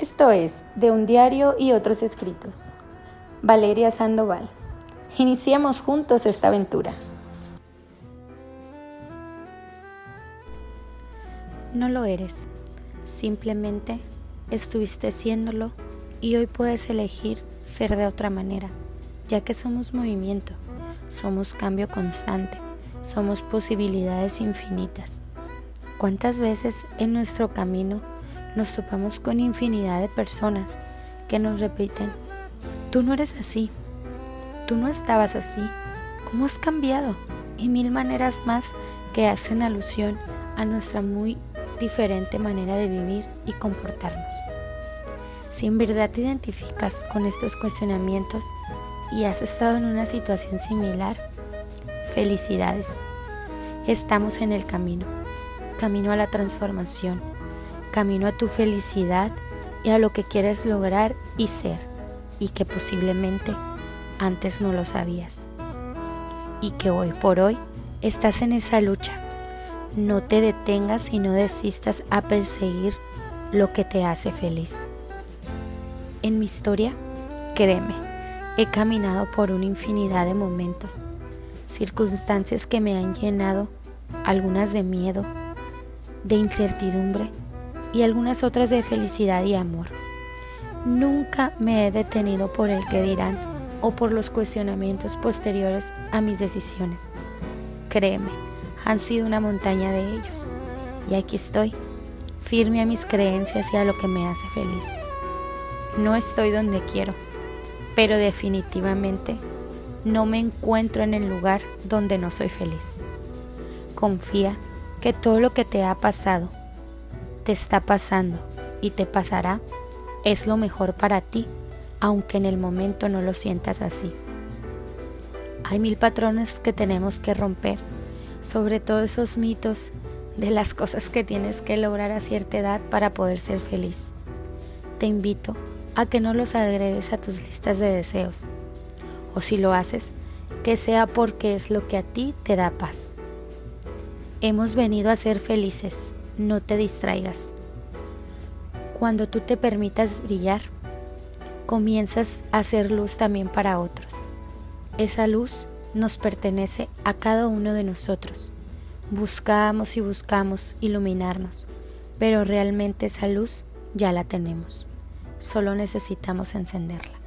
Esto es De un diario y otros escritos. Valeria Sandoval. Iniciemos juntos esta aventura. No lo eres, simplemente estuviste siéndolo y hoy puedes elegir ser de otra manera, ya que somos movimiento, somos cambio constante, somos posibilidades infinitas. ¿Cuántas veces en nuestro camino nos topamos con infinidad de personas que nos repiten, tú no eres así, tú no estabas así, ¿cómo has cambiado? Y mil maneras más que hacen alusión a nuestra muy diferente manera de vivir y comportarnos. Si en verdad te identificas con estos cuestionamientos y has estado en una situación similar, felicidades. Estamos en el camino, camino a la transformación camino a tu felicidad y a lo que quieres lograr y ser, y que posiblemente antes no lo sabías. Y que hoy por hoy estás en esa lucha. No te detengas y no desistas a perseguir lo que te hace feliz. En mi historia, créeme, he caminado por una infinidad de momentos, circunstancias que me han llenado, algunas de miedo, de incertidumbre, y algunas otras de felicidad y amor. Nunca me he detenido por el que dirán o por los cuestionamientos posteriores a mis decisiones. Créeme, han sido una montaña de ellos. Y aquí estoy, firme a mis creencias y a lo que me hace feliz. No estoy donde quiero, pero definitivamente no me encuentro en el lugar donde no soy feliz. Confía que todo lo que te ha pasado te está pasando y te pasará es lo mejor para ti, aunque en el momento no lo sientas así. Hay mil patrones que tenemos que romper, sobre todo esos mitos de las cosas que tienes que lograr a cierta edad para poder ser feliz. Te invito a que no los agregues a tus listas de deseos, o si lo haces, que sea porque es lo que a ti te da paz. Hemos venido a ser felices no te distraigas. Cuando tú te permitas brillar, comienzas a hacer luz también para otros. Esa luz nos pertenece a cada uno de nosotros. Buscamos y buscamos iluminarnos, pero realmente esa luz ya la tenemos. Solo necesitamos encenderla.